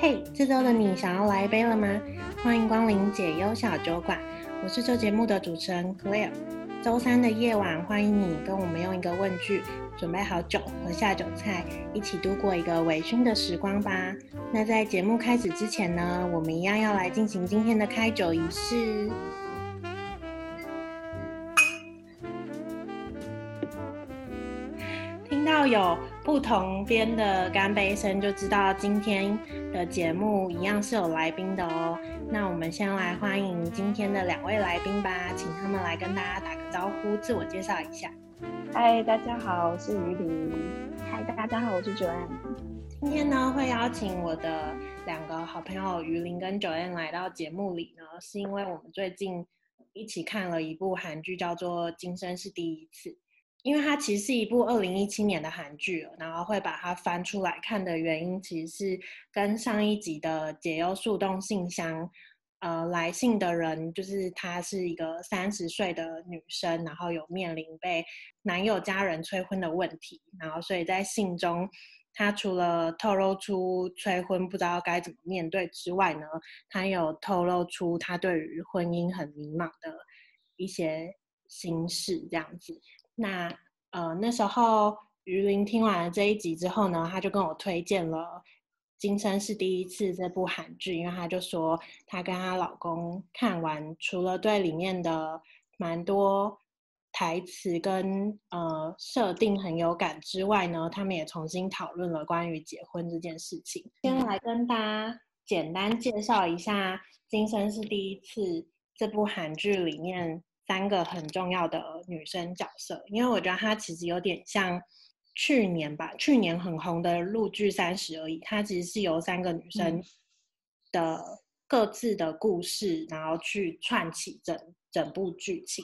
嘿，这周的你想要来一杯了吗？欢迎光临解忧小酒馆，我是这节目的主持人 Claire。周三的夜晚，欢迎你跟我们用一个问句准备好酒和下酒菜，一起度过一个微醺的时光吧。那在节目开始之前呢，我们一样要来进行今天的开酒仪式。听到有不同边的干杯声，就知道今天的节目一样是有来宾的哦。那我们先来欢迎今天的两位来宾吧，请他们来跟大家打个招呼，自我介绍一下。嗨，大家好，我是于林。嗨，大家好，我是 Joanne。今天呢，会邀请我的两个好朋友于林跟 Joanne 来到节目里呢，是因为我们最近一起看了一部韩剧，叫做《今生是第一次》。因为它其实是一部二零一七年的韩剧，然后会把它翻出来看的原因，其实是跟上一集的《解忧树洞信箱》呃来信的人，就是她是一个三十岁的女生，然后有面临被男友家人催婚的问题，然后所以在信中，她除了透露出催婚不知道该怎么面对之外呢，她有透露出她对于婚姻很迷茫的一些心事，这样子。那呃那时候于林听完了这一集之后呢，他就跟我推荐了《今生是第一次》这部韩剧，因为他就说他跟他老公看完，除了对里面的蛮多台词跟呃设定很有感之外呢，他们也重新讨论了关于结婚这件事情。先来跟大家简单介绍一下《今生是第一次》这部韩剧里面。三个很重要的女生角色，因为我觉得它其实有点像去年吧，去年很红的陆剧《三十而已》，它其实是由三个女生的各自的故事，然后去串起整整部剧情。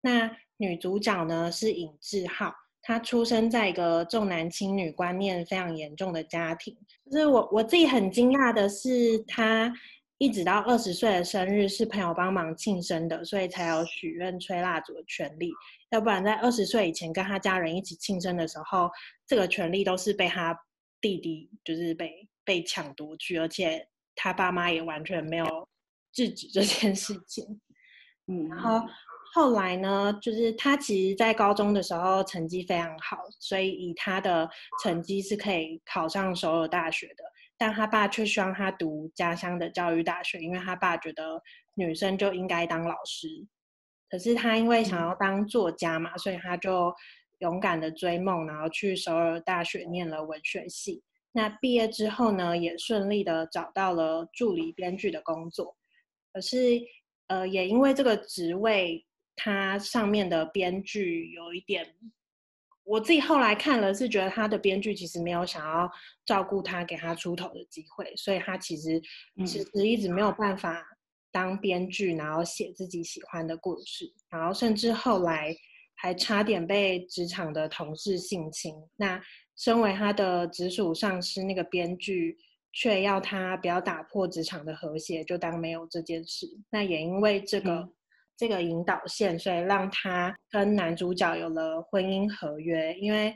那女主角呢是尹志浩，她出生在一个重男轻女观念非常严重的家庭。就是我我自己很惊讶的是她。一直到二十岁的生日是朋友帮忙庆生的，所以才有许愿吹蜡烛的权利。要不然在二十岁以前跟他家人一起庆生的时候，这个权利都是被他弟弟就是被被抢夺去，而且他爸妈也完全没有制止这件事情。嗯，然后后来呢，就是他其实，在高中的时候成绩非常好，所以以他的成绩是可以考上首尔大学的。但他爸却希望他读家乡的教育大学，因为他爸觉得女生就应该当老师。可是他因为想要当作家嘛，所以他就勇敢的追梦，然后去首尔大学念了文学系。那毕业之后呢，也顺利的找到了助理编剧的工作。可是，呃，也因为这个职位，他上面的编剧有一点。我自己后来看了，是觉得他的编剧其实没有想要照顾他，给他出头的机会，所以他其实其实一直没有办法当编剧，然后写自己喜欢的故事，然后甚至后来还差点被职场的同事性侵。那身为他的直属上司，那个编剧却要他不要打破职场的和谐，就当没有这件事。那也因为这个。这个引导线，所以让他跟男主角有了婚姻合约。因为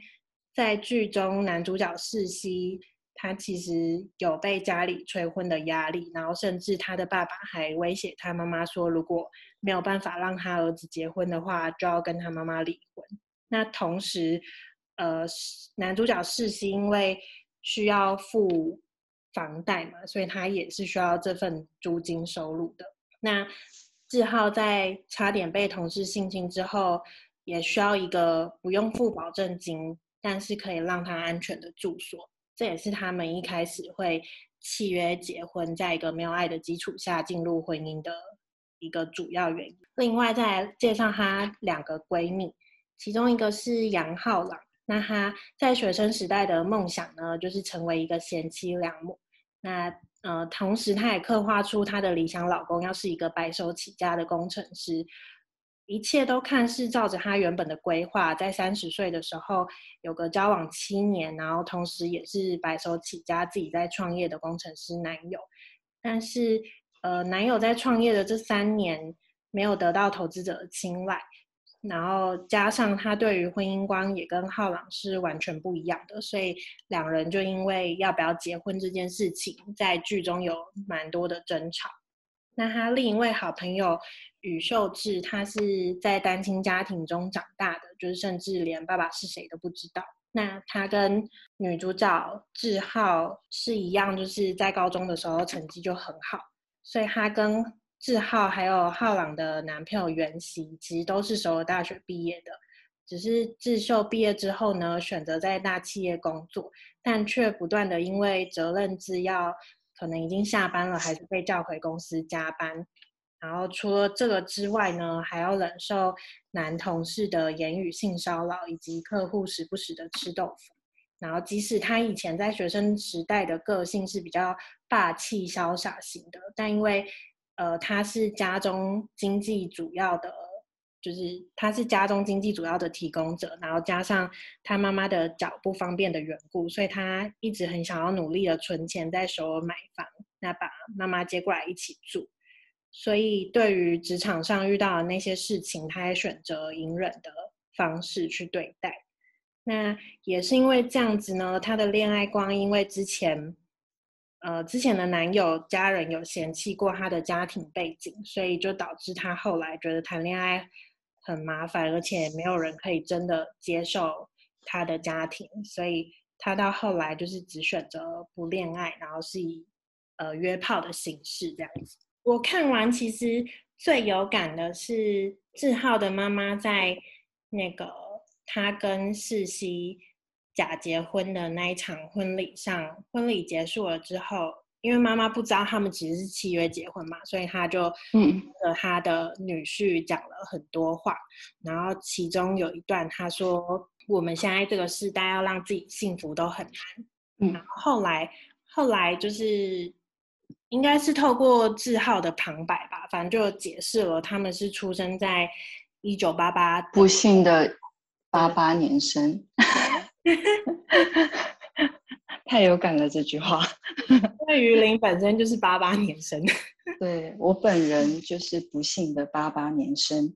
在剧中，男主角世熙他其实有被家里催婚的压力，然后甚至他的爸爸还威胁他妈妈说，如果没有办法让他儿子结婚的话，就要跟他妈妈离婚。那同时，呃，男主角世熙因为需要付房贷嘛，所以他也是需要这份租金收入的。那志浩在差点被同事性侵之后，也需要一个不用付保证金，但是可以让他安全的住所。这也是他们一开始会契约结婚，在一个没有爱的基础下进入婚姻的一个主要原因。另外，再来介绍她两个闺蜜，其中一个是杨浩朗，那她在学生时代的梦想呢，就是成为一个贤妻良母。那呃，同时，她也刻画出她的理想老公要是一个白手起家的工程师，一切都看似照着她原本的规划，在三十岁的时候有个交往七年，然后同时也是白手起家自己在创业的工程师男友。但是，呃，男友在创业的这三年没有得到投资者的青睐，然后加上他对于婚姻观也跟浩朗是完全不一样的，所以两人就因为要不要结婚这件事情，在剧中有蛮多的争吵。那他另一位好朋友宇秀智，他是在单亲家庭中长大的，就是甚至连爸爸是谁都不知道。那他跟女主角智浩是一样，就是在高中的时候成绩就很好，所以他跟志浩还有浩朗的男朋友袁熙，其实都是首尔大学毕业的，只是智秀毕业之后呢，选择在大企业工作，但却不断的因为责任制要可能已经下班了，还是被叫回公司加班。然后除了这个之外呢，还要忍受男同事的言语性骚扰，以及客户时不时的吃豆腐。然后即使他以前在学生时代的个性是比较霸气潇洒型的，但因为呃，他是家中经济主要的，就是他是家中经济主要的提供者，然后加上他妈妈的脚不方便的缘故，所以他一直很想要努力的存钱在首尔买房，那把妈妈接过来一起住。所以对于职场上遇到的那些事情，他也选择隐忍的方式去对待。那也是因为这样子呢，他的恋爱观因为之前。呃，之前的男友家人有嫌弃过他的家庭背景，所以就导致他后来觉得谈恋爱很麻烦，而且没有人可以真的接受他的家庭，所以他到后来就是只选择不恋爱，然后是以呃约炮的形式这样子。我看完其实最有感的是志浩的妈妈在那个他跟世熙。假结婚的那一场婚礼上，婚礼结束了之后，因为妈妈不知道他们其实是契约结婚嘛，所以他就嗯和他的女婿讲了很多话，嗯、然后其中有一段他说：“我们现在这个时代要让自己幸福都很难。”嗯，然后后来后来就是应该是透过智浩的旁白吧，反正就解释了他们是出生在一九八八不幸的八八年生。太有感了这句话，因为鱼鳞本身就是八八年生，对，我本人就是不幸的八八年生。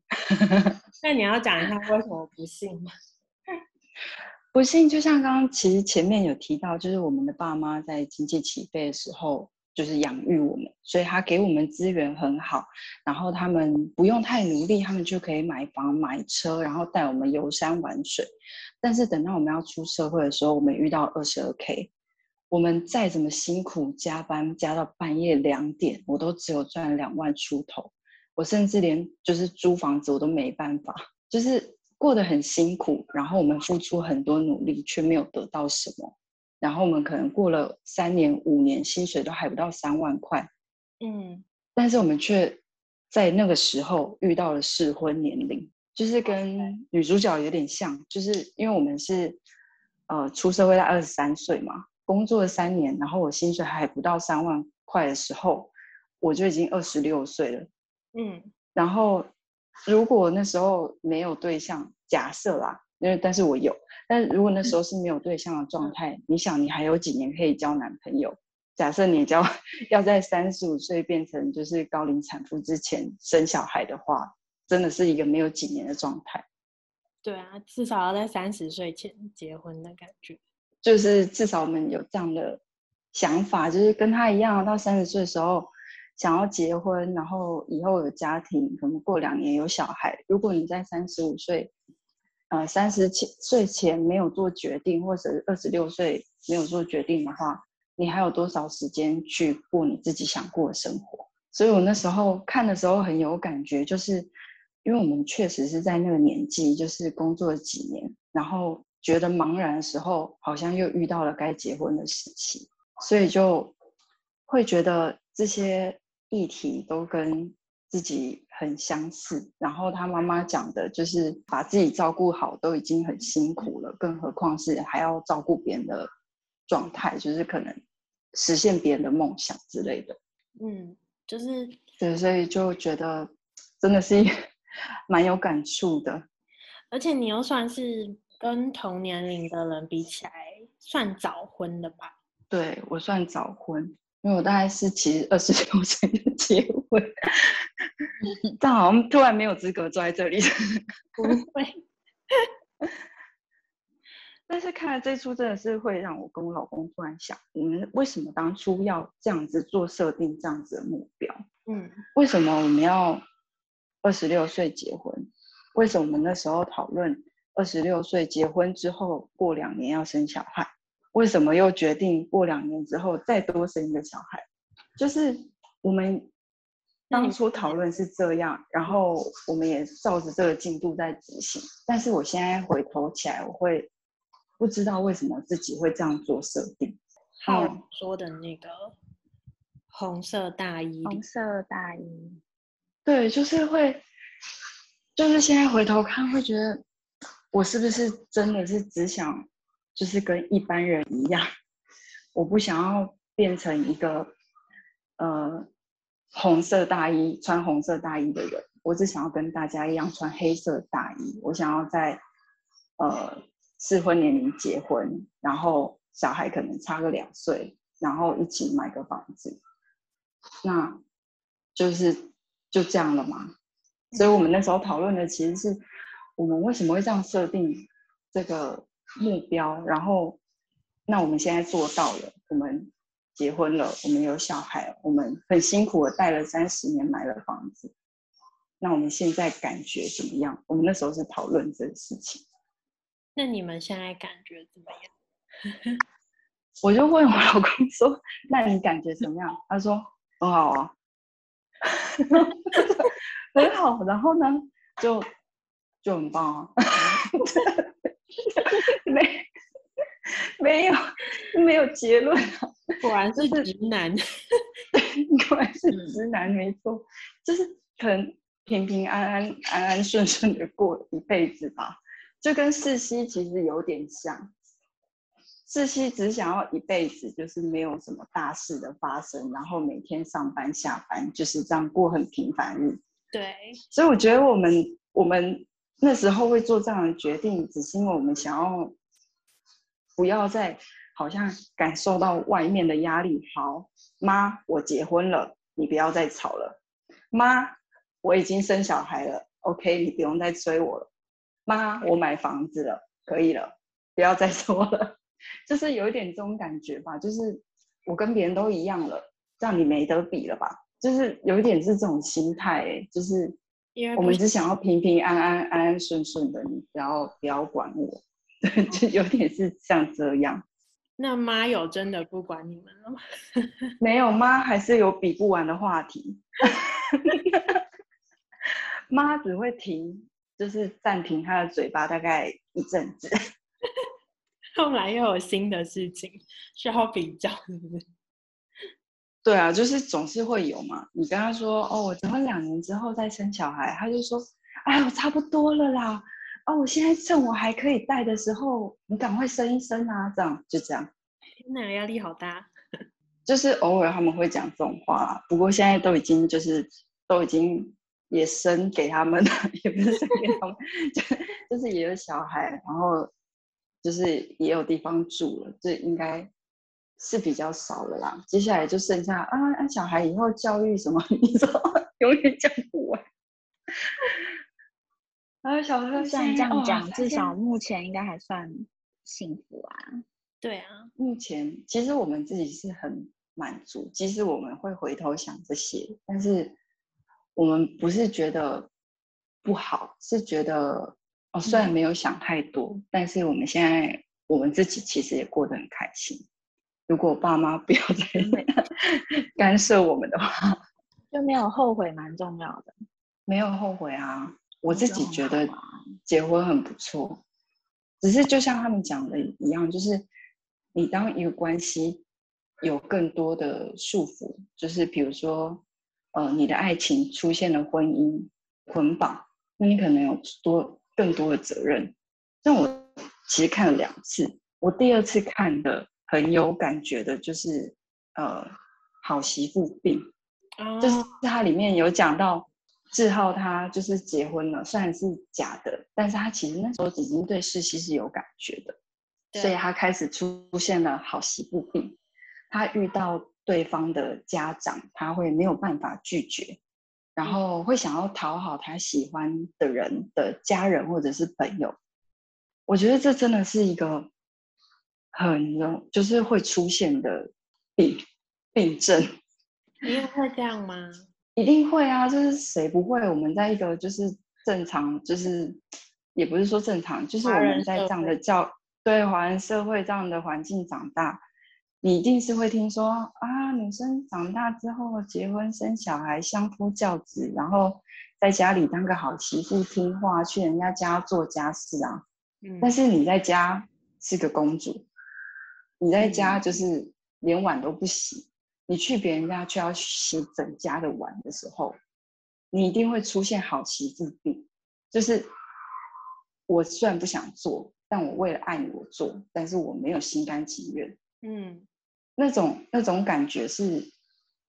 那你要讲一下为什么不幸吗？不幸就像刚刚其实前面有提到，就是我们的爸妈在经济起飞的时候，就是养育我们，所以他给我们资源很好，然后他们不用太努力，他们就可以买房买车，然后带我们游山玩水。但是等到我们要出社会的时候，我们遇到二十二 K，我们再怎么辛苦加班加到半夜两点，我都只有赚两万出头。我甚至连就是租房子我都没办法，就是过得很辛苦。然后我们付出很多努力，却没有得到什么。然后我们可能过了三年五年，薪水都还不到三万块。嗯，但是我们却在那个时候遇到了适婚年龄。就是跟女主角有点像，就是因为我们是，呃，出社会在二十三岁嘛，工作了三年，然后我薪水还不到三万块的时候，我就已经二十六岁了，嗯，然后如果那时候没有对象，假设啦，因为但是我有，但如果那时候是没有对象的状态，嗯，你想你还有几年可以交男朋友？假设你交 要在三十五岁变成就是高龄产妇之前生小孩的话。真的是一个没有几年的状态，对啊，至少要在三十岁前结婚的感觉，就是至少我们有这样的想法，就是跟他一样，到三十岁的时候想要结婚，然后以后有家庭，可能过两年有小孩。如果你在三十五岁，呃，三十岁前没有做决定，或者二十六岁没有做决定的话，你还有多少时间去过你自己想过的生活？所以我那时候看的时候很有感觉，就是。因为我们确实是在那个年纪，就是工作了几年，然后觉得茫然的时候，好像又遇到了该结婚的时期，所以就会觉得这些议题都跟自己很相似。然后他妈妈讲的就是把自己照顾好都已经很辛苦了，更何况是还要照顾别人的状态，就是可能实现别人的梦想之类的。嗯，就是对，所以就觉得真的是一。蛮有感触的，而且你又算是跟同年龄的人比起来，算早婚的吧？对，我算早婚，因为我大概是其实二十六岁就结婚，但好像突然没有资格坐在这里。不会。但是看了这出，真的是会让我跟我老公突然想，我们为什么当初要这样子做设定，这样子的目标？嗯，为什么我们要二十六岁结婚？为什么我们那时候讨论二十六岁结婚之后过两年要生小孩？为什么又决定过两年之后再多生一个小孩？就是我们当初讨论是这样，然后我们也照着这个进度在执行。但是我现在回头起来，我会。不知道为什么自己会这样做设定。好说的那个红色大衣，红色大衣，对，就是会，就是现在回头看，会觉得我是不是真的是只想，就是跟一般人一样，我不想要变成一个呃红色大衣穿红色大衣的人，我只想要跟大家一样穿黑色大衣，我想要在呃。适婚年龄结婚，然后小孩可能差个两岁，然后一起买个房子，那就是就这样了嘛。所以我们那时候讨论的其实是我们为什么会这样设定这个目标，然后那我们现在做到了，我们结婚了，我们有小孩，我们很辛苦的带了三十年买了房子，那我们现在感觉怎么样？我们那时候是讨论这个事情。那你们现在感觉怎么样？我就问我老公说：“那你感觉怎么样？”他说：“很好啊，很好。”然后呢，就就很棒啊，没 没有没有结论啊，果然是直男，对，果然是直男，没错，就是可能平平安安、安安顺顺的过一辈子吧。就跟世熙其实有点像，世熙只想要一辈子就是没有什么大事的发生，然后每天上班下班就是这样过很平凡日。对，所以我觉得我们我们那时候会做这样的决定，只是因为我们想要不要再好像感受到外面的压力。好，妈，我结婚了，你不要再吵了。妈，我已经生小孩了，OK，你不用再催我了。妈，我买房子了，可以了，不要再说了，就是有一点这种感觉吧，就是我跟别人都一样了，这样你没得比了吧？就是有一点是这种心态，就是我们只想要平平安安、安安顺顺的，你不要不要管我，对，就有点是像这样。那妈有真的不管你们了吗？没有，妈还是有比不完的话题，妈只会停。就是暂停她的嘴巴大概一阵子，后来又有新的事情需要比较，是不是？对啊，就是总是会有嘛。你跟他说哦，我等会两年之后再生小孩，他就说，哎，我差不多了啦。哦，我现在趁我还可以带的时候，你赶快生一生啊，这样就这样。天哪，压力好大。就是偶尔他们会讲这种话，不过现在都已经就是都已经。也生给他们了，也不是生给他们，就就是也有小孩，然后就是也有地方住了，这应该是比较少了啦。接下来就剩下啊，啊小孩以后教育什么，你说永远讲不完。然后小孩像这样讲，至少目前应该还算幸福啊。对啊，目前其实我们自己是很满足，即使我们会回头想这些，但是。我们不是觉得不好，是觉得哦，虽然没有想太多，嗯、但是我们现在我们自己其实也过得很开心。如果爸妈不要再干涉我们的话，就没有后悔，蛮重要的。没有后悔啊，我自己觉得结婚很不错，只是就像他们讲的一样，就是你当一个关系有更多的束缚，就是比如说。呃，你的爱情出现了婚姻捆绑，那你可能有多更多的责任。那我其实看了两次，我第二次看的很有感觉的，就是呃，好媳妇病，就是它里面有讲到志浩他就是结婚了，虽然是假的，但是他其实那时候已经对世熙是有感觉的，所以他开始出现了好媳妇病，他遇到。对方的家长他会没有办法拒绝，然后会想要讨好他喜欢的人的家人或者是朋友。我觉得这真的是一个很容，就是会出现的病病症。你也会这样吗？一定会啊！就是谁不会？我们在一个就是正常，就是也不是说正常，就是我们在这样的教对华人社会这样的环境长大，你一定是会听说啊，女生长大之后结婚生小孩，相夫教子，然后在家里当个好媳妇，听话，去人家家做家事啊。嗯。但是你在家是个公主，你在家就是连碗都不洗。你去别人家就要洗整家的碗的时候，你一定会出现好奇之病。就是我虽然不想做，但我为了爱你我做，但是我没有心甘情愿。嗯，那种那种感觉是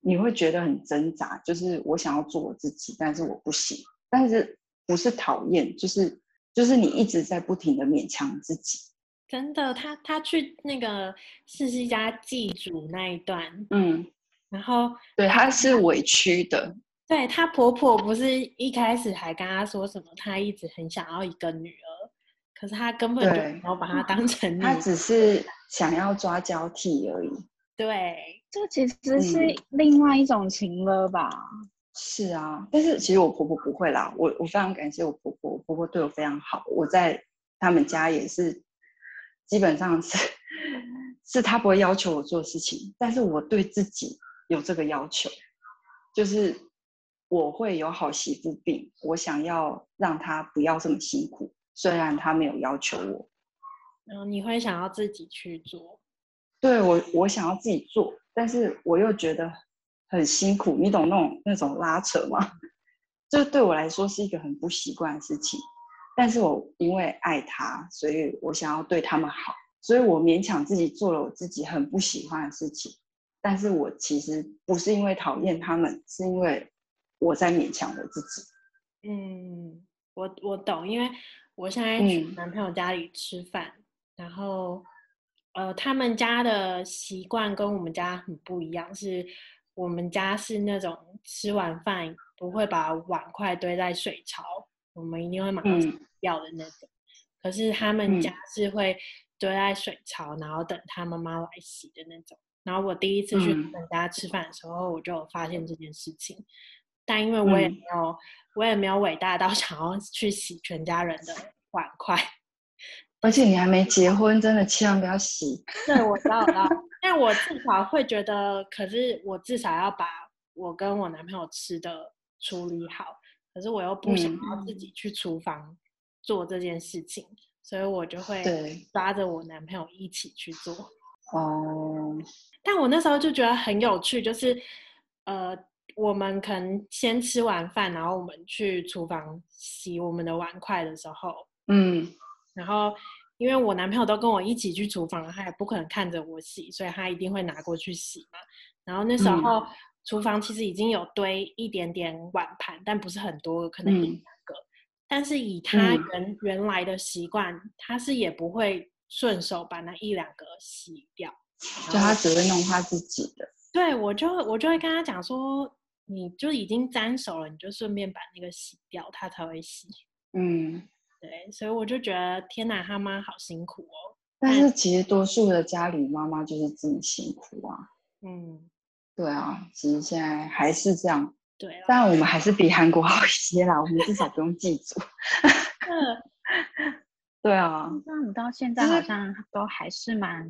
你会觉得很挣扎。就是我想要做我自己，但是我不行。但是不是讨厌，就是就是你一直在不停的勉强自己。真的，他他去那个四世家祭祖那一段，嗯，然后对，他是委屈的。对，她婆婆不是一开始还跟她说什么，她一直很想要一个女儿，可是她根本就没有把她当成 女儿，他只是想要抓交替而已。对，这其实是另外一种情了吧？嗯、是啊，但是其实我婆婆不会啦，我我非常感谢我婆婆，我婆婆对我非常好，我在他们家也是。基本上是，是他不会要求我做事情，但是我对自己有这个要求，就是我会有好媳妇病，我想要让他不要这么辛苦，虽然他没有要求我。然后你会想要自己去做？对，我，我想要自己做，但是我又觉得很辛苦，你懂那种那种拉扯吗？这对我来说是一个很不习惯的事情。但是我因为爱他，所以我想要对他们好，所以我勉强自己做了我自己很不喜欢的事情。但是我其实不是因为讨厌他们，是因为我在勉强我自己。嗯，我我懂，因为我现在去男朋友家里吃饭，嗯、然后呃，他们家的习惯跟我们家很不一样，是我们家是那种吃完饭不会把碗筷堆在水槽。我们一定会马上洗掉的那种，嗯，可是他们家是会堆在水槽，嗯，然后等他妈妈来洗的那种。然后我第一次去他们家吃饭的时候，我就有发现这件事情，嗯。但因为我也没有，我也没有伟大到 想要去洗全家人的碗筷。而且你还没结婚，真的千万不要洗。对，我知道，我知道。但我至少会觉得，可是我至少要把我跟我男朋友吃的处理好。可是我又不想要自己去厨房做这件事情，嗯，所以我就会抓着我男朋友一起去做。哦，但我那时候就觉得很有趣，就是呃，我们可能先吃完饭，然后我们去厨房洗我们的碗筷的时候，嗯，然后因为我男朋友都跟我一起去厨房，他也不可能看着我洗，所以他一定会拿过去洗嘛。然后那时候。嗯厨房其实已经有堆一点点碗盘，但不是很多，可能一两个。嗯、但是以他原、嗯、原来的习惯，他是也不会顺手把那一两个洗掉，就他只会弄他自己的。对，我就我就会跟他讲说，你就已经沾手了，你就顺便把那个洗掉，他才会洗。嗯，对，所以我就觉得天哪，他妈好辛苦哦。但是其实多数的家里妈妈就是这么辛苦啊。嗯。对啊，其实现在还是这样。对，但我们还是比韩国好一些啦。我们至少不用祭祖。对啊。那你到现在好像都还是蛮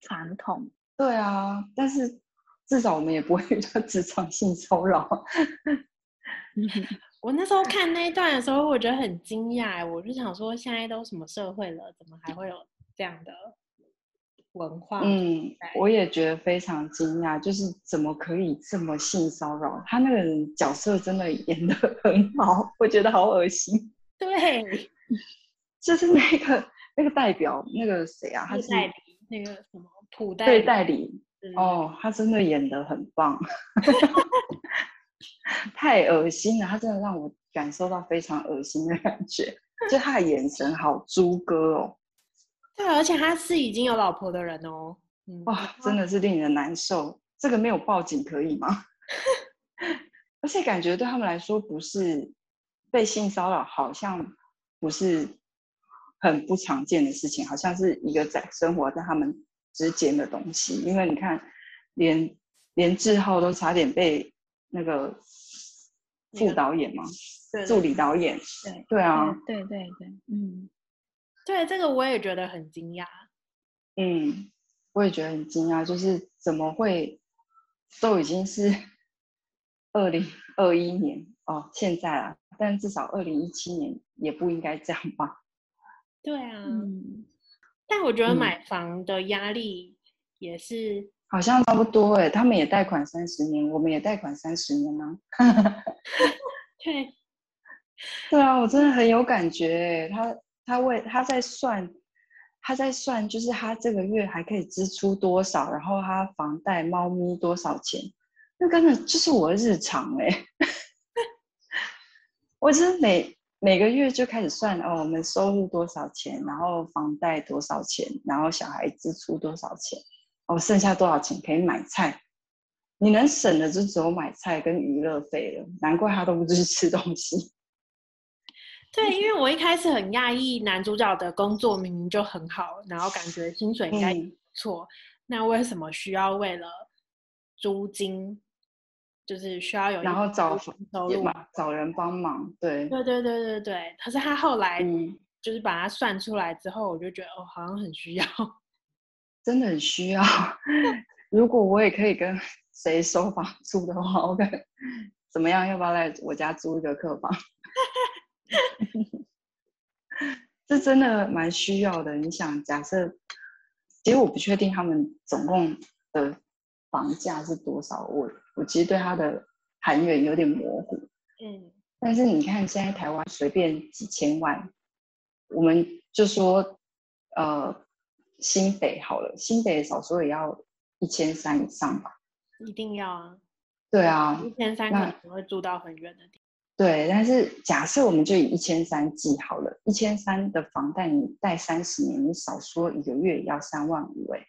传统。对啊，但是至少我们也不会遇到职场性骚扰。我那时候看那一段的时候，我觉得很惊讶。我就想说，现在都什么社会了，怎么还会有这样的？文化，嗯，我也觉得非常惊讶，就是怎么可以这么性骚扰？他那个人角色真的演的很好，我觉得好恶心。对，就是那个那个代表，那个谁啊？他是代理那个什么普代对代理哦，他真的演的很棒，太恶心了，他真的让我感受到非常恶心的感觉，就他的眼神好猪哥哦。对，而且他是已经有老婆的人哦。哇，真的是令人难受。这个没有报警可以吗？而且感觉对他们来说，不是被性骚扰，好像不是很不常见的事情，好像是一个在生活在他们之间的东西。因为你看，连连志浩都差点被那个副导演嘛，对助理导演，对对啊，对对对，嗯，对，这个我也觉得很惊讶。嗯，我也觉得很惊讶，就是怎么会都已经是。二零二一年哦，现在啊，但至少二零一七年也不应该这样吧？对啊，嗯，但我觉得买房的压力也是、嗯、好像差不多哎，他们也贷款三十年，我们也贷款三十年呢、啊。对，对啊，我真的很有感觉哎，他他为他在算，他在算，就是他这个月还可以支出多少，然后他房贷猫咪多少钱。那根本就是我的日常哎、欸，我是每每个月就开始算哦，我们收入多少钱，然后房贷多少钱，然后小孩支出多少钱，哦，剩下多少钱可以买菜，你能省的就只有买菜跟娱乐费了，难怪他都不去吃东西。对，因为我一开始很讶异，男主角的工作明明就很好，然后感觉薪水应该也不错，嗯、那为什么需要为了租金？就是需要有，然后找收入嘛，找人帮忙，对，对对对对对。可是他后来，就是把它算出来之后，我就觉得哦，好像很需要，真的很需要。如果我也可以跟谁收房租的话我感觉怎么样？要不要来我家租一个客房？这真的蛮需要的。你想，假设，其实我不确定他们总共的房价是多少，我。我其实对它的韩元有点模糊，嗯，但是你看现在台湾随便几千万，我们就说，呃，新北好了，新北少说也要一千三以上吧？一定要啊！对啊，一千三可能会住到很远的地方。对，但是假设我们就以一千三计好了，一千三的房贷你贷三十年，你少说一个月也要三万五哎，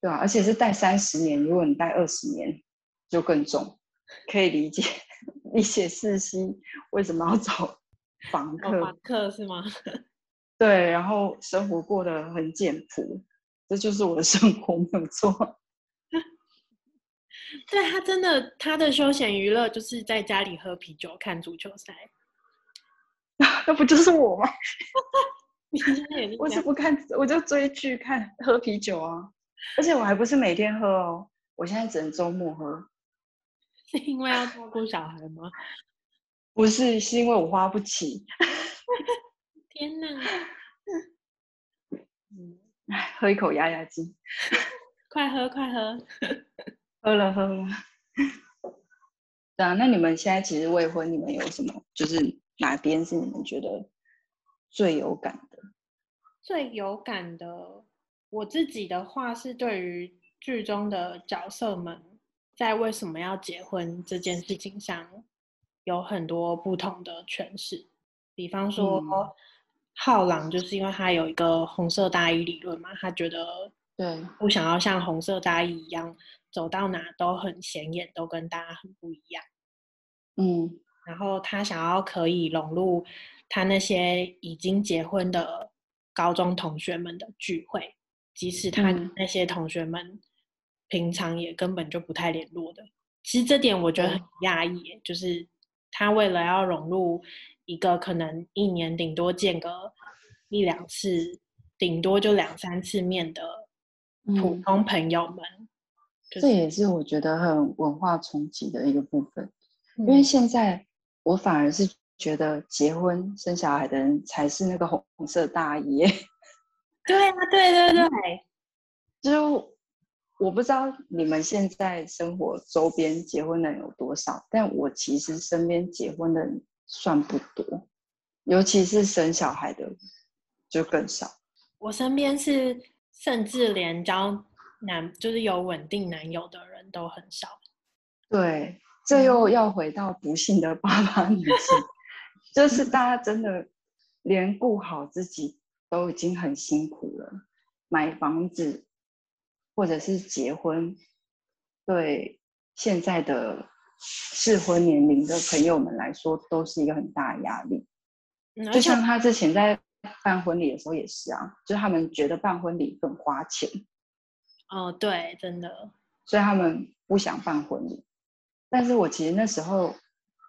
对吧？而且是贷三十年，如果你贷二十年。就更重，可以理解你写四 C 为什么要找房客？房客是吗？对，然后生活过得很简朴，这就是我的生活，没有错。对，他真的，他的休闲娱乐就是在家里喝啤酒、看足球赛。那不就是我吗？你也我是不看，我就追剧、看、喝啤酒啊！而且我还不是每天喝哦，我现在只能周末喝。是因为要照顾小孩吗？不是，是因为我花不起。天哪！嗯，喝一口压压惊。快喝，快喝！喝了，喝了。对啊，那你们现在其实未婚，你们有什么？就是哪边是你们觉得最有感的？最有感的，我自己的话是对于剧中的角色们。在为什么要结婚这件事情上，有很多不同的诠释。比方说，嗯、浩朗就是因为他有一个红色大衣理论嘛，他觉得对不想要像红色大衣一样走到哪都很显眼，都跟大家很不一样。嗯，然后他想要可以融入他那些已经结婚的高中同学们的聚会，即使他那些同学们、嗯。平常也根本就不太联络的，其实这点我觉得很讶异，就是他为了要融入一个可能一年顶多见个一两次，顶多就两三次面的普通朋友们，嗯就是、这也是我觉得很文化冲击的一个部分。嗯、因为现在我反而是觉得结婚生小孩的人才是那个红色大衣。对啊，对对对，就。我不知道你们现在生活周边结婚的人有多少，但我其实身边结婚的人算不多，尤其是生小孩的就更少。我身边是甚至连交男就是有稳定男友的人都很少。对，这又要回到不幸的爸爸女性，就是大家真的连顾好自己都已经很辛苦了，买房子。或者是结婚，对现在的适婚年龄的朋友们来说，都是一个很大的压力。就像他之前在办婚礼的时候也是啊，就是他们觉得办婚礼很花钱。哦，对，真的。所以他们不想办婚礼。但是我其实那时候，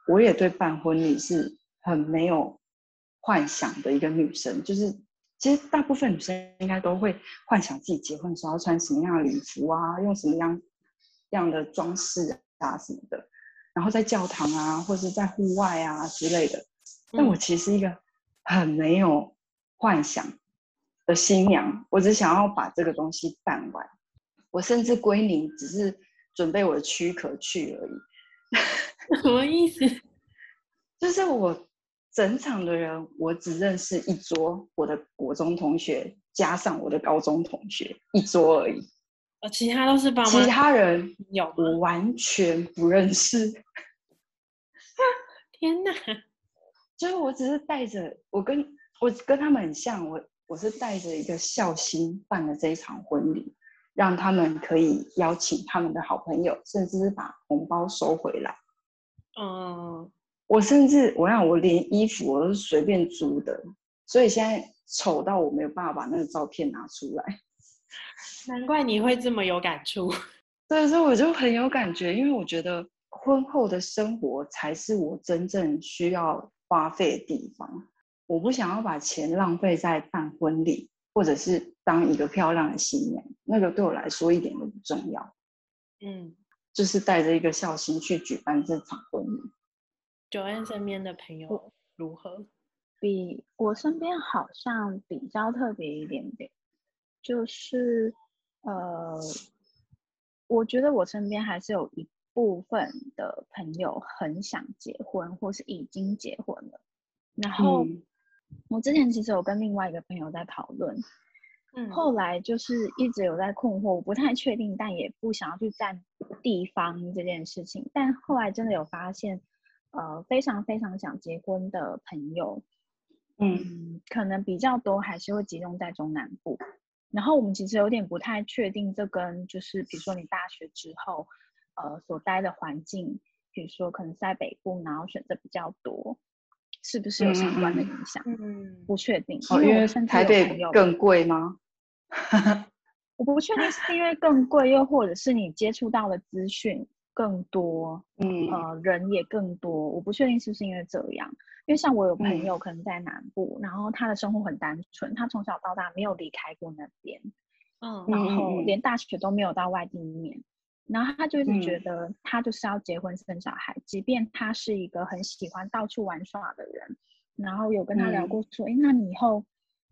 我也对办婚礼是很没有幻想的一个女生。就是其实大部分女生应该都会幻想自己结婚的时候要穿什么样的礼服啊，用什么样样的装饰啊什么的，然后在教堂啊，或者在户外啊之类的。但我其实是一个很没有幻想的新娘，我只想要把这个东西办完。我甚至归宁只是准备我的躯壳去而已。什么意思？就是我整场的人，我只认识一桌我的国中同学，加上我的高中同学一桌而已。哦，其他都是爸妈。其他人有我完全不认识。天哪！就是我只是带着我跟我跟他们很像，我我是带着一个孝心办了这一场婚礼。让他们可以邀请他们的好朋友，甚至是把红包收回来。嗯，我甚至我让我连衣服我都是随便租的，所以现在丑到我没有办法把那个照片拿出来。难怪你会这么有感触。对，所以我就很有感觉，因为我觉得婚后的生活才是我真正需要花费的地方。我不想要把钱浪费在办婚礼。或者是当一个漂亮的新娘，那个对我来说一点都不重要。嗯，就是带着一个孝心去举办这场婚礼。Joanne 身边的朋友如何？比我身边好像比较特别一点点，就是呃，我觉得我身边还是有一部分的朋友很想结婚，或是已经结婚了，然后。嗯我之前其实有跟另外一个朋友在讨论，嗯，后来就是一直有在困惑，我不太确定，但也不想要去占地方这件事情。但后来真的有发现，呃，非常非常想结婚的朋友，嗯，嗯，可能比较多还是会集中在中南部。然后我们其实有点不太确定，这跟就是比如说你大学之后，呃，所待的环境，比如说可能在北部，然后选择比较多。是不是有相关的影响？嗯，不确定。哦，因为台北更贵吗？我不确定是因为更贵，又或者是你接触到的资讯更多，嗯，呃，人也更多。我不确定是不是因为这样。因为像我有朋友可能在南部，嗯、然后他的生活很单纯，他从小到大没有离开过那边，嗯，然后连大学都没有到外地念。然后他就是觉得他就是要结婚生小孩，嗯、即便他是一个很喜欢到处玩耍的人，然后有跟他聊过说，哎、嗯，那你以后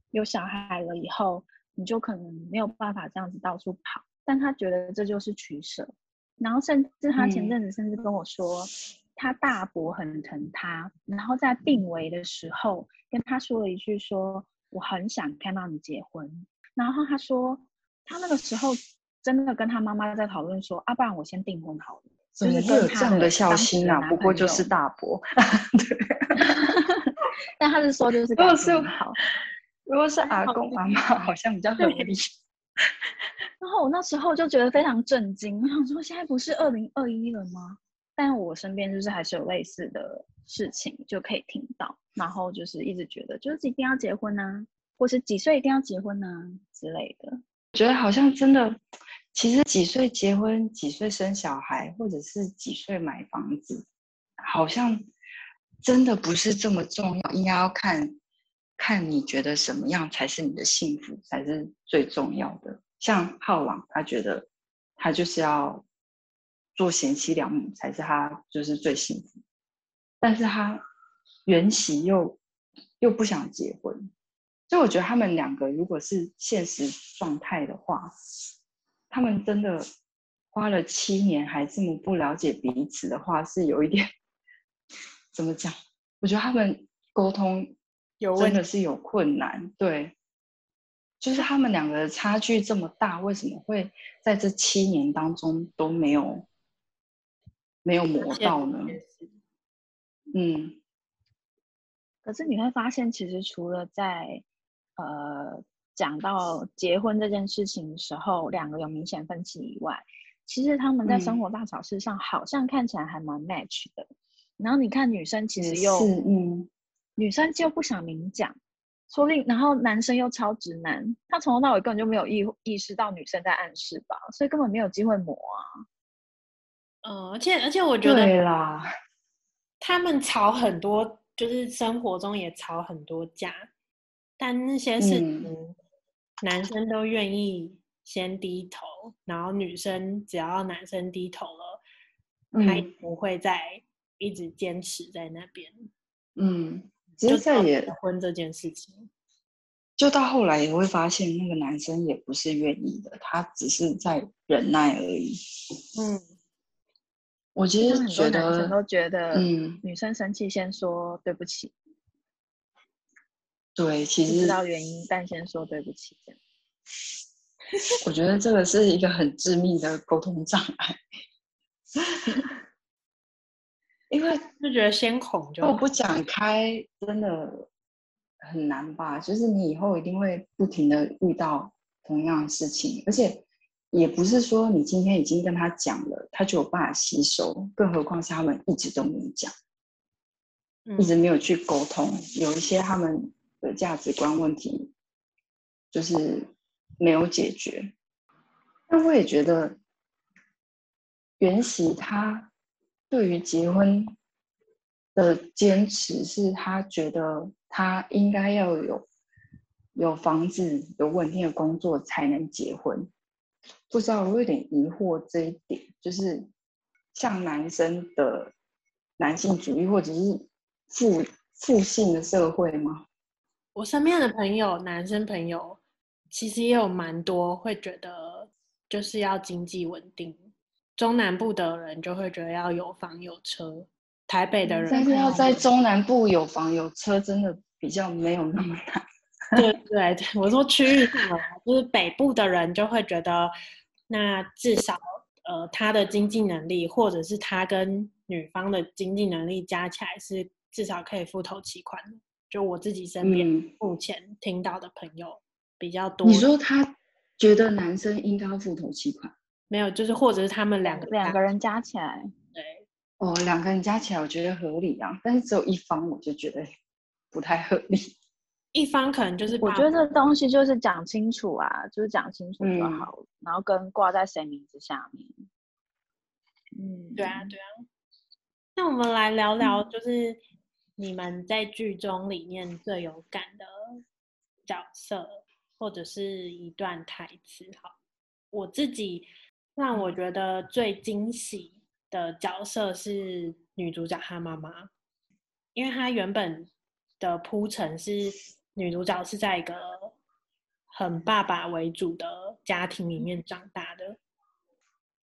有小孩了以后，你就可能没有办法这样子到处跑。但他觉得这就是取舍。然后甚至他前阵子甚至跟我说，嗯、他大伯很疼他，然后在病危的时候跟他说了一句说，我很想看到你结婚。然后他说他那个时候。真的跟他妈妈在讨论说，啊，不然我先订婚好了。就是有这样的孝心啊，不过就是大伯。对。但他是说，就是如果是好，如果是阿公阿妈，好像比较合理。然后我那时候就觉得非常震惊，我想说，现在不是二零二一了吗？但我身边就是还是有类似的事情就可以听到，然后就是一直觉得，就是一定要结婚啊，或是几岁一定要结婚啊之类的。觉得好像真的。其实几岁结婚，几岁生小孩，或者是几岁买房子，好像真的不是这么重要。应该要看，看你觉得什么样才是你的幸福，才是最重要的。像浩朗，他觉得他就是要做贤妻良母，才是他就是最幸福。但是他原喜又又不想结婚，所以我觉得他们两个如果是现实状态的话。他们真的花了七年还这么不了解彼此的话，是有一点怎么讲？我觉得他们沟通真的是有困难。对，就是他们两个的差距这么大，为什么会在这七年当中都没有没有磨到呢？嗯。可是你会发现，其实除了在呃。讲到结婚这件事情的时候，两个有明显分歧以外，其实他们在生活大小事上好像看起来还蛮 match 的。嗯、然后你看女生其实又，嗯，女生就不想明讲，说不定然后男生又超直男，他从头到尾根本就没有意意识到女生在暗示吧，所以根本没有机会磨啊。嗯，而且而且我觉得，对啦，他们吵很多，就是生活中也吵很多架，但那些事情，嗯、男生都愿意先低头，然后女生只要男生低头了，嗯、他也不会再一直坚持在那边。嗯，其实这也结婚这件事情，就到后来也会发现，那个男生也不是愿意的，他只是在忍耐而已。嗯。我其实觉得，男生都觉得，嗯，女生生气先说对不起。对，其实不知道原因，但先说对不起。我觉得这个是一个很致命的沟通障碍，因为就觉得先恐就，我不讲开，真的很难吧？就是你以后一定会不停的遇到同样的事情，而且。也不是说你今天已经跟他讲了，他就有办法吸收，更何况是他们一直都没讲，嗯、一直没有去沟通，有一些他们的价值观问题就是没有解决。那我也觉得，袁喜他对于结婚的坚持是他觉得他应该要有有房子、有稳定的工作才能结婚。不知道，我有点疑惑这一点，就是像男生的男性主义，或者是父父性的社会吗？我身边的朋友，男生朋友，其实也有蛮多会觉得，就是要经济稳定。中南部的人就会觉得要有房有车，台北的人，但是要在中南部有房有车，真的比较没有那么难。对对对，我说区域性的，就是北部的人就会觉得，那至少呃他的经济能力，或者是他跟女方的经济能力加起来是至少可以付头期款的。就我自己身边目前听到的朋友比较多。你说他觉得男生应该要付头期款？没有，就是或者是他们两个两个人加起来，对，哦，两个人加起来我觉得合理啊，但是只有一方我就觉得不太合理。一方可能就是，我觉得这东西就是讲清楚啊，就是讲清楚就好，嗯、然后跟挂在谁名字下面。嗯，对啊，对啊。那我们来聊聊，就是你们在剧中里面最有感的角色，或者是一段台词。好，我自己让我觉得最惊喜的角色是女主角她妈妈，因为她原本的铺陈是。女主角是在一个很爸爸为主的家庭里面长大的，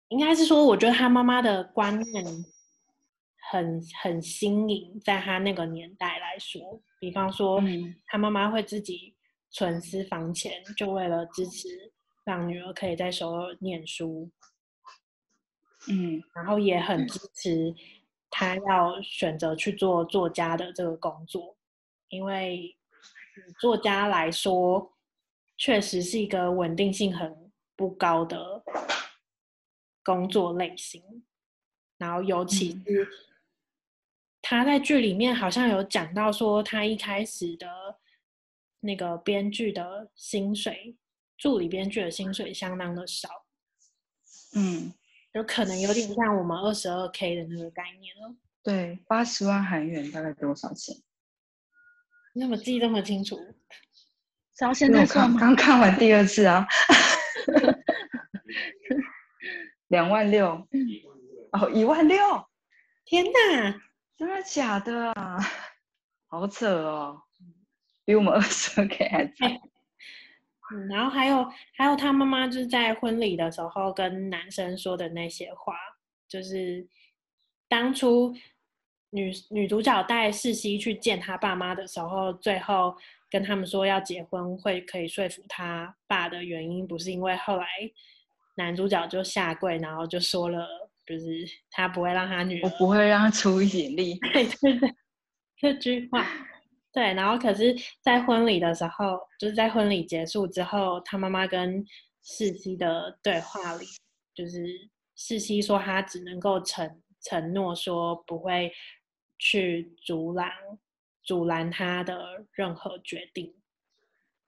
应该是说，我觉得她妈妈的观念很很新颖，在他那个年代来说，比方说，他妈妈会自己存私房钱，就为了支持让女儿可以在首尔念书，嗯，然后也很支持他要选择去做作家的这个工作，因为。作家来说，确实是一个稳定性很不高的工作类型。然后，尤其是他在剧里面好像有讲到说，他一开始的那个编剧的薪水，助理编剧的薪水相当的少。嗯，有可能有点像我们二十二 K 的那个概念了。对，八十万韩元大概多少钱？你怎么记这么清楚？只要现在看刚看完第二次啊，两万六，哦，一万六，天哪，真的假的啊？好扯哦，比我们二十 K 还惨。嗯，然后还有还有他妈妈就是在婚礼的时候跟男生说的那些话，就是当初。女女主角带世熙去见他爸妈的时候，最后跟他们说要结婚会可以说服他爸的原因，不是因为后来男主角就下跪，然后就说了，就是他不会让他女儿，我不会让他出一点力。对对对，这句话，对。然后可是，在婚礼的时候，就是在婚礼结束之后，他妈妈跟世熙的对话里，就是世熙说他只能够承承诺说不会去阻拦阻拦他的任何决定，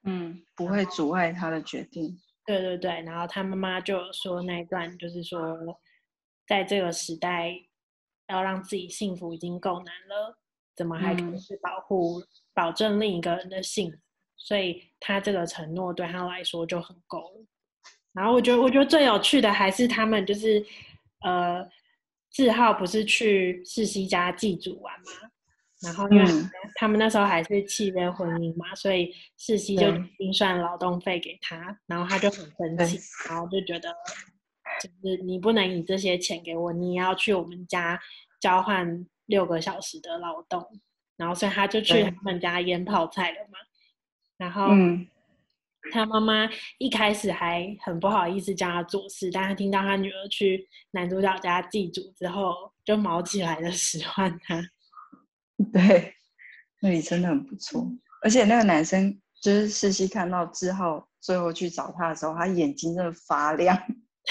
嗯，不会阻碍他的决定。对对对，然后他妈妈就有说那一段，就是说，在这个时代，要让自己幸福已经够难了，怎么还可以去保护、嗯、保证另一个人的幸福？所以他这个承诺对他来说就很够了。然后我觉得，我觉得最有趣的还是他们就是，呃，志浩不是去世熙家祭祖玩吗？然后因为他们那时候还是契约婚姻嘛，嗯、所以世熙就精算劳动费给他，然后他就很生气，然后就觉得，就是你不能以这些钱给我，你也要去我们家交换六个小时的劳动，然后所以他就去他们家腌泡菜了嘛。然后他妈妈一开始还很不好意思叫他做事，但他听到他女儿去男主角家祭祖之后，就毛起来的使唤他。对，那里真的很不错，而且那个男生就是世熙看到志浩最后去找他的时候，他眼睛真的发亮，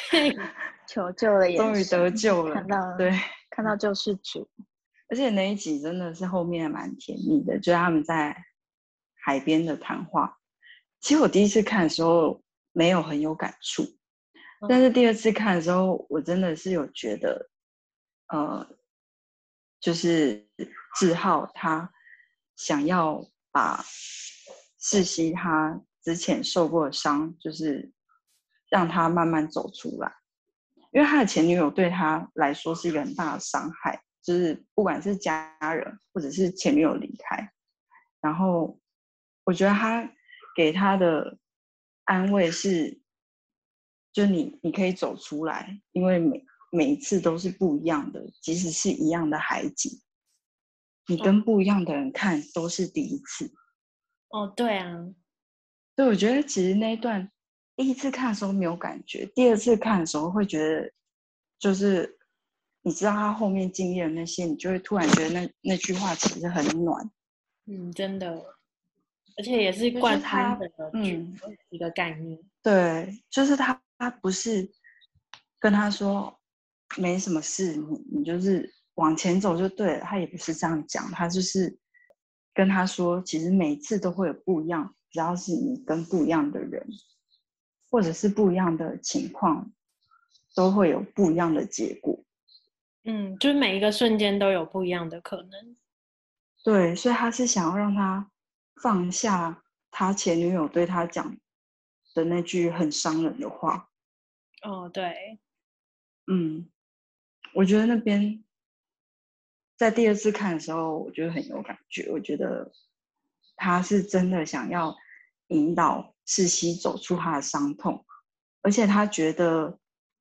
求救了，终于得救了，看到对，看到救世主，而且那一集真的是后面还蛮甜蜜的，就是他们在海边的谈话。其实我第一次看的时候没有很有感触，嗯、但是第二次看的时候，我真的是有觉得，呃。就是志浩，他想要把世熙他之前受过的伤，就是让他慢慢走出来，因为他的前女友对他来说是一个很大的伤害，就是不管是家人或者是前女友离开，然后我觉得他给他的安慰是，就你你可以走出来，因为每。每一次都是不一样的，即使是一样的海景，你跟不一样的人看都是第一次。哦，对啊，所以我觉得其实那一段第一次看的时候没有感觉，第二次看的时候会觉得，就是你知道他后面经历的那些，你就会突然觉得那那句话其实很暖。嗯，真的，而且也是贯穿的嗯一个概念。对，就是他他不是跟他说。没什么事，你你就是往前走就对了。他也不是这样讲，他就是跟他说，其实每次都会有不一样，只要是你跟不一样的人，或者是不一样的情况，都会有不一样的结果。嗯，就是每一个瞬间都有不一样的可能。对，所以他是想要让他放下他前女友对他讲的那句很伤人的话。哦，对，嗯。我觉得那边在第二次看的时候，我觉得很有感觉。我觉得他是真的想要引导世熙走出他的伤痛，而且他觉得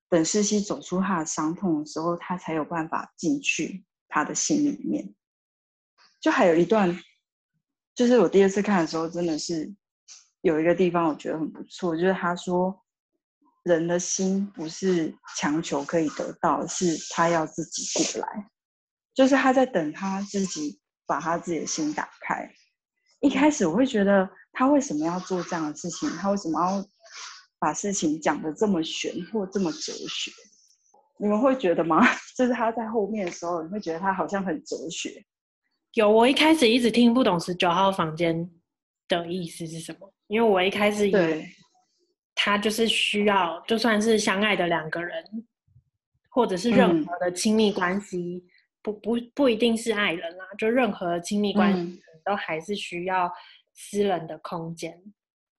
等世熙走出他的伤痛的时候，他才有办法进去他的心里面。就还有一段，就是我第二次看的时候，真的是有一个地方我觉得很不错，就是他说。人的心不是强求可以得到，是他要自己过来，就是他在等他自己把他自己的心打开。一开始我会觉得他为什么要做这样的事情？他为什么要把事情讲得这么玄或这么哲学？你们会觉得吗？就是他在后面的时候，你会觉得他好像很哲学。有，我一开始一直听不懂十九号房间的意思是什么，因为我一开始以为。他就是需要，就算是相爱的两个人，或者是任何的亲密关系，嗯、不不不一定是爱人啦，就任何亲密关系、嗯、都还是需要私人的空间。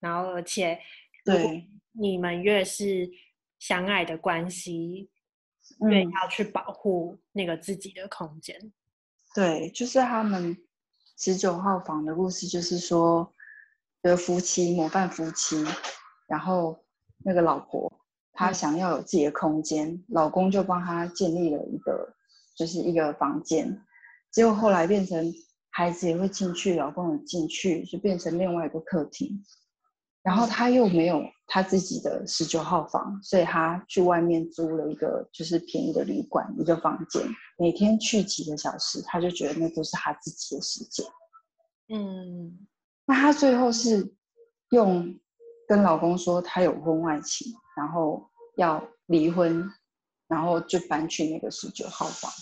然后，而且，对，你们越是相爱的关系，越要去保护那个自己的空间。对，就是他们十九号房的故事，就是说，的夫妻模范夫妻。然后那个老婆她想要有自己的空间，嗯、老公就帮她建立了一个，就是一个房间。结果后来变成孩子也会进去，老公也进去，就变成另外一个客厅。然后他又没有他自己的十九号房，所以他去外面租了一个就是便宜的旅馆，一个房间，每天去几个小时，他就觉得那都是他自己的时间。嗯，那他最后是用。跟老公说他有婚外情，然后要离婚，然后就搬去那个十九号房。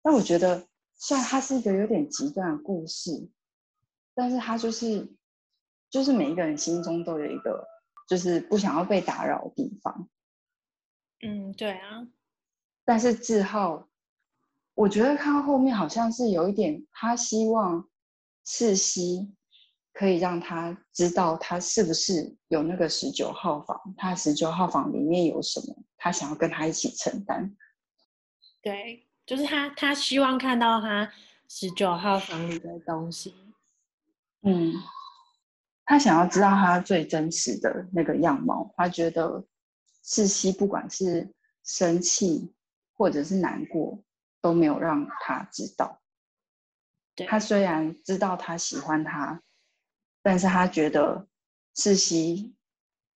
但我觉得，虽然它是一个有点极端的故事，但是它就是，就是每一个人心中都有一个，就是不想要被打扰的地方。嗯，对啊。但是志浩，我觉得看到后面好像是有一点，他希望世熙可以让他知道他是不是有那个十九号房，他十九号房里面有什么，他想要跟他一起承担。对，就是他，他希望看到他十九号房里的东西。嗯，他想要知道他最真实的那个样貌。他觉得世熙不管是生气或者是难过，都没有让他知道。对，他虽然知道他喜欢他。但是他觉得世熙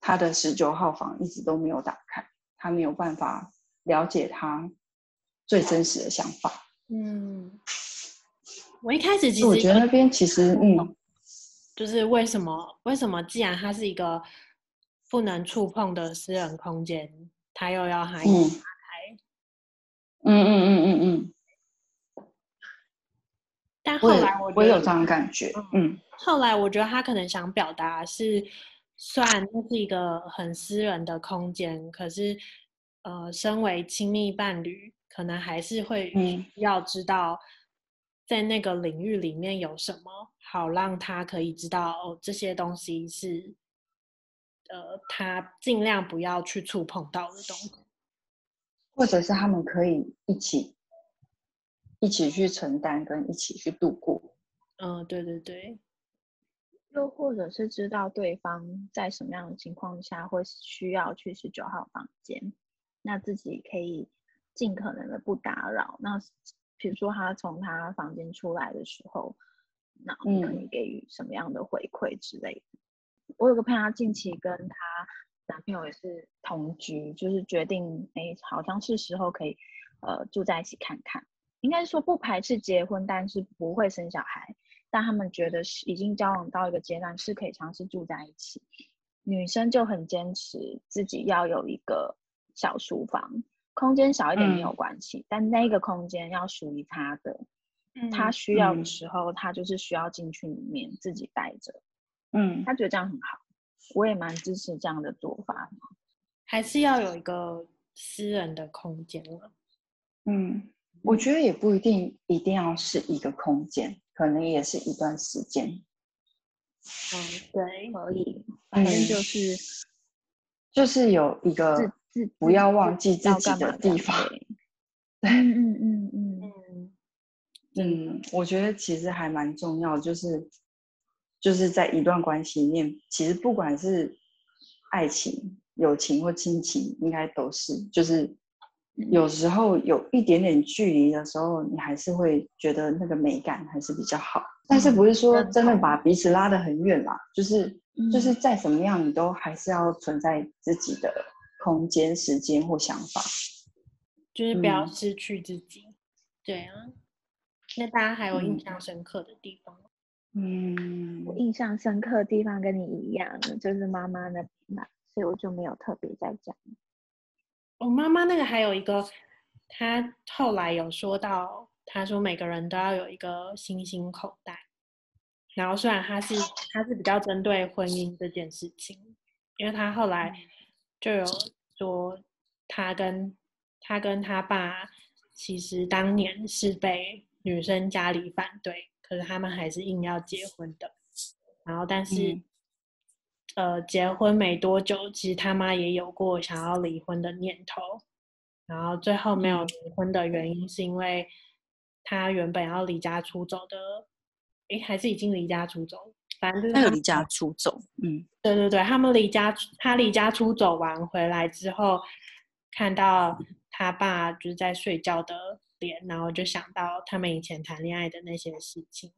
他的十九号房一直都没有打开，他没有办法了解他最真实的想法。嗯，我一开始其实我觉得那边其实嗯，就是为什么为什么既然它是一个不能触碰的私人空间，他又要还？嗯嗯嗯嗯嗯。嗯但后来我我有这样的感觉，嗯。后来我觉得他可能想表达是，虽然这是一个很私人的空间，可是，呃，身为亲密伴侣，可能还是会要知道，在那个领域里面有什么，好让他可以知道哦，这些东西是，呃，他尽量不要去触碰到的东西，或者是他们可以一起。一起去承担，跟一起去度过。嗯，对对对。又或者是知道对方在什么样的情况下会需要去十九号房间，那自己可以尽可能的不打扰。那比如说他从他房间出来的时候，那你可以给予什么样的回馈之类的。嗯。我有个朋友，他近期跟她男朋友也是同居，就是决定，哎，好像是时候可以呃住在一起看看。应该说不排斥结婚，但是不会生小孩。但他们觉得是已经交往到一个阶段，是可以尝试住在一起。女生就很坚持自己要有一个小书房，空间小一点没有关系，嗯、但那个空间要属于他的。她、嗯、需要的时候，她、嗯、就是需要进去里面自己待着。嗯，他觉得这样很好，我也蛮支持这样的做法。还是要有一个私人的空间了。嗯。我觉得也不一定一定要是一个空间，可能也是一段时间。嗯，对，可以，反正就是、嗯、就是有一个不要忘记自己的地方。对，嗯嗯嗯嗯嗯嗯，我觉得其实还蛮重要，就是就是在一段关系里面，其实不管是爱情、友情或亲情，应该都是就是。有时候有一点点距离的时候，你还是会觉得那个美感还是比较好。但是不是说真的把彼此拉得很远啦？就是就是再怎么样，你都还是要存在自己的空间、时间或想法，就是不要失去自己。嗯、对啊，那大家还有印象深刻的地方？嗯，我印象深刻的地方跟你一样，就是妈妈那边嘛，所以我就没有特别在讲。我妈妈那个还有一个，她后来有说到，她说每个人都要有一个星星口袋。然后虽然她是她是比较针对婚姻这件事情，因为她后来就有说，他跟他跟他爸其实当年是被女生家里反对，可是他们还是硬要结婚的。然后但是。嗯呃，结婚没多久，其实他妈也有过想要离婚的念头，然后最后没有离婚的原因是因为他原本要离家出走的，诶，还是已经离家出走，反正就是他有离家出走，嗯，对对对，他们离家，他离家出走完回来之后，看到他爸就是在睡觉的脸，然后就想到他们以前谈恋爱的那些事情，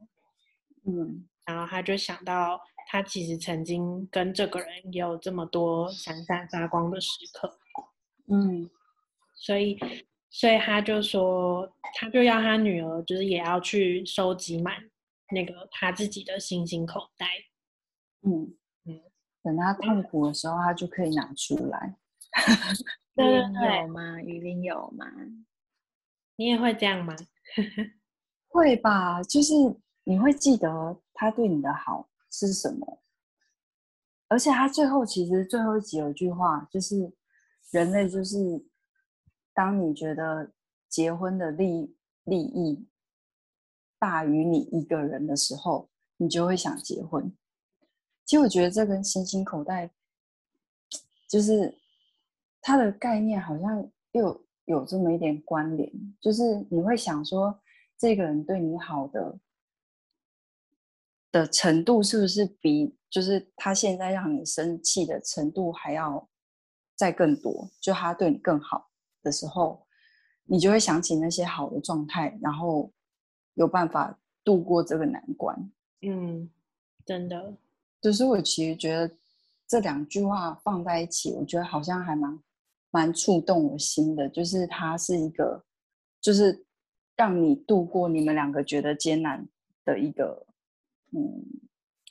嗯，然后他就想到。他其实曾经跟这个人也有这么多闪闪发光的时刻，嗯，所以，所以他就说，他就要他女儿，就是也要去收集满那个他自己的星星口袋，嗯嗯，等他痛苦的时候，他就可以拿出来，对对对，有吗？鱼鳞有吗？你也会这样吗？会吧，就是你会记得他对你的好是什么，而且他最后其实最后一集有一句话，就是人类就是当你觉得结婚的利利益大于你一个人的时候，你就会想结婚。其实我觉得这跟星星口袋就是它的概念好像又有这么一点关联，就是你会想说，这个人对你好的的程度是不是比就是他现在让你生气的程度还要再更多？就他对你更好的时候，你就会想起那些好的状态，然后有办法度过这个难关。嗯，真的。就是我其实觉得这两句话放在一起，我觉得好像还蛮蛮触动我心的。就是它是一个，就是让你度过你们两个觉得艰难的一个，嗯，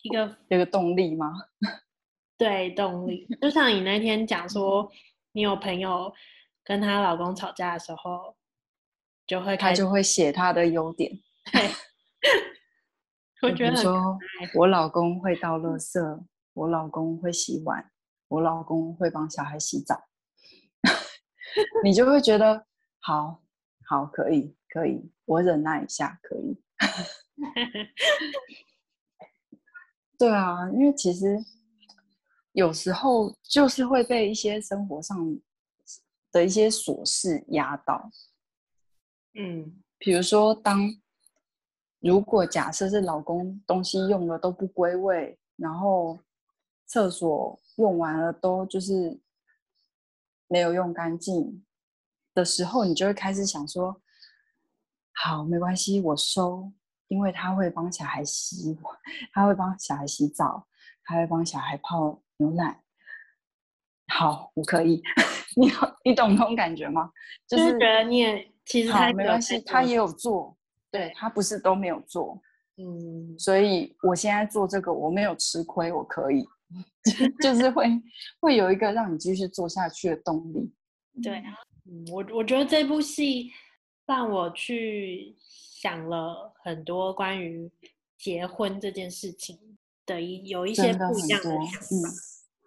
一个一个动力吗？对，动力。就像你那天讲说，你有朋友跟她老公吵架的时候，就会他就会写他的优点。对。我觉得说，我老公会倒垃圾，我老公会洗碗，我老公会帮小孩洗澡，你就会觉得好，好，可以，可以，我忍耐一下，可以。对啊，因为其实有时候就是会被一些生活上的一些琐事压到，嗯，比如说当。如果假设是老公东西用了都不归位，然后厕所用完了都就是没有用干净的时候，你就会开始想说：好，没关系，我收，因为他会帮小孩洗碗，他会帮小孩洗澡，他会帮小孩泡牛奶。好，我可以。你你懂那种感觉吗？就是觉得你也其实他没关系，他也有做。对，他不是都没有做，嗯，所以我现在做这个我没有吃亏，我可以，就是会会有一个让你继续做下去的动力。对啊，嗯，我我觉得这部戏让我去想了很多关于结婚这件事情的一有一些不一样的想法，嗯，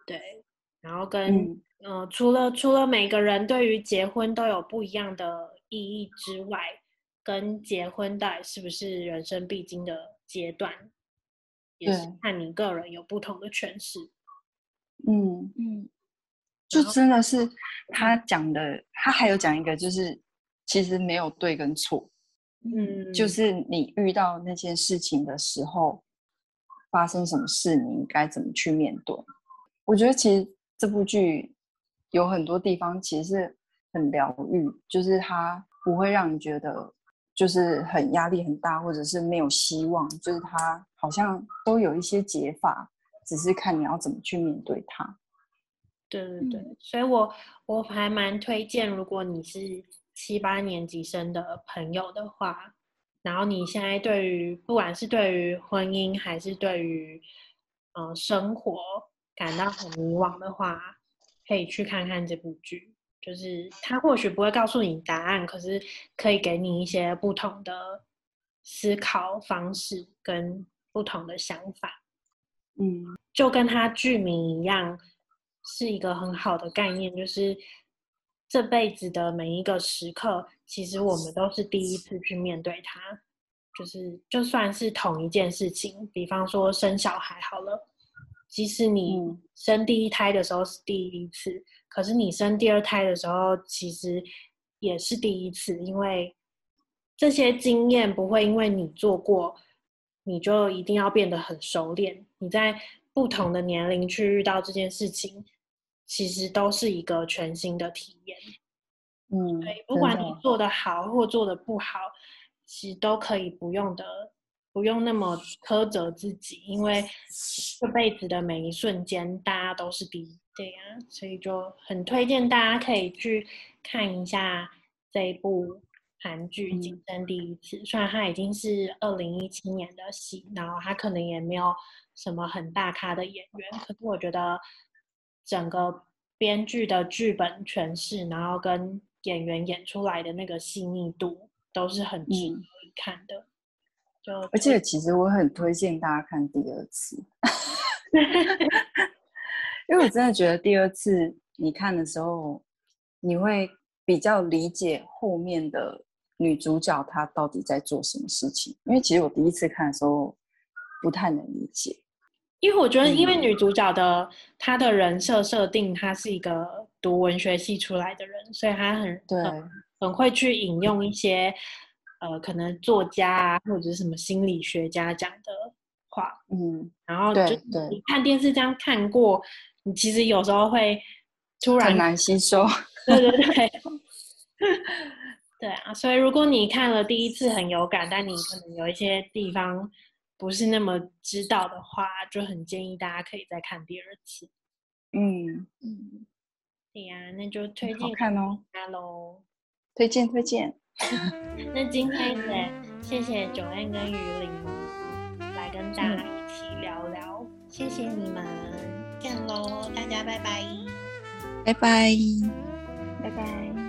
对，然后跟嗯，呃，除了除了每个人对于结婚都有不一样的意义之外。跟结婚到底是不是人生必经的阶段，也是看你个人有不同的诠释。嗯嗯，就真的是他讲的，他还有讲一个，就是其实没有对跟错。嗯，就是你遇到那件事情的时候，发生什么事，你应该怎么去面对？我觉得其实这部剧有很多地方其实是很疗愈，就是它不会让你觉得。就是很压力很大，或者是没有希望，就是他好像都有一些解法，只是看你要怎么去面对他。对对对，嗯、所以我我还蛮推荐，如果你是七八年级生的朋友的话，然后你现在对于不管是对于婚姻还是对于嗯、呃、生活感到很迷惘的话，可以去看看这部剧。就是他或许不会告诉你答案，可是可以给你一些不同的思考方式跟不同的想法。嗯，就跟他剧名一样，是一个很好的概念。就是这辈子的每一个时刻，其实我们都是第一次去面对它。就是就算是同一件事情，比方说生小孩好了，即使你生第一胎的时候是第一次。可是你生第二胎的时候，其实也是第一次，因为这些经验不会因为你做过，你就一定要变得很熟练。你在不同的年龄去遇到这件事情，其实都是一个全新的体验。嗯，对，不管你做得好或做得不好，其实都可以不用的，不用那么苛责自己，因为这辈子的每一瞬间，大家都是第一。对呀、啊，所以就很推荐大家可以去看一下这一部韩剧《今生第一次》。虽然它已经是二零一七年的戏，然后它可能也没有什么很大咖的演员，可是我觉得整个编剧的剧本诠释，然后跟演员演出来的那个细腻度，都是很值得一看的。嗯、就而且其实我很推荐大家看第二次，因为我真的觉得第二次你看的时候，你会比较理解后面的女主角她到底在做什么事情。因为其实我第一次看的时候不太能理解。因为我觉得，因为女主角的、嗯、她的人设设定，她是一个读文学系出来的人，所以她很对很，很会去引用一些呃，可能作家啊，或者是什么心理学家讲的话，嗯，然后就你看电视这样看过，你其实有时候会突然很难吸收，对对对，对啊，所以如果你看了第一次很有感，但你可能有一些地方。不是那么知道的话，就很建议大家可以再看第二次。嗯嗯，对呀，那就推荐看哦，Hello，推荐推荐。那今天呢谢谢 Joanne 跟鱼林来跟大家一起聊聊，嗯、谢谢你们，见喽，大家拜拜，拜拜，拜拜。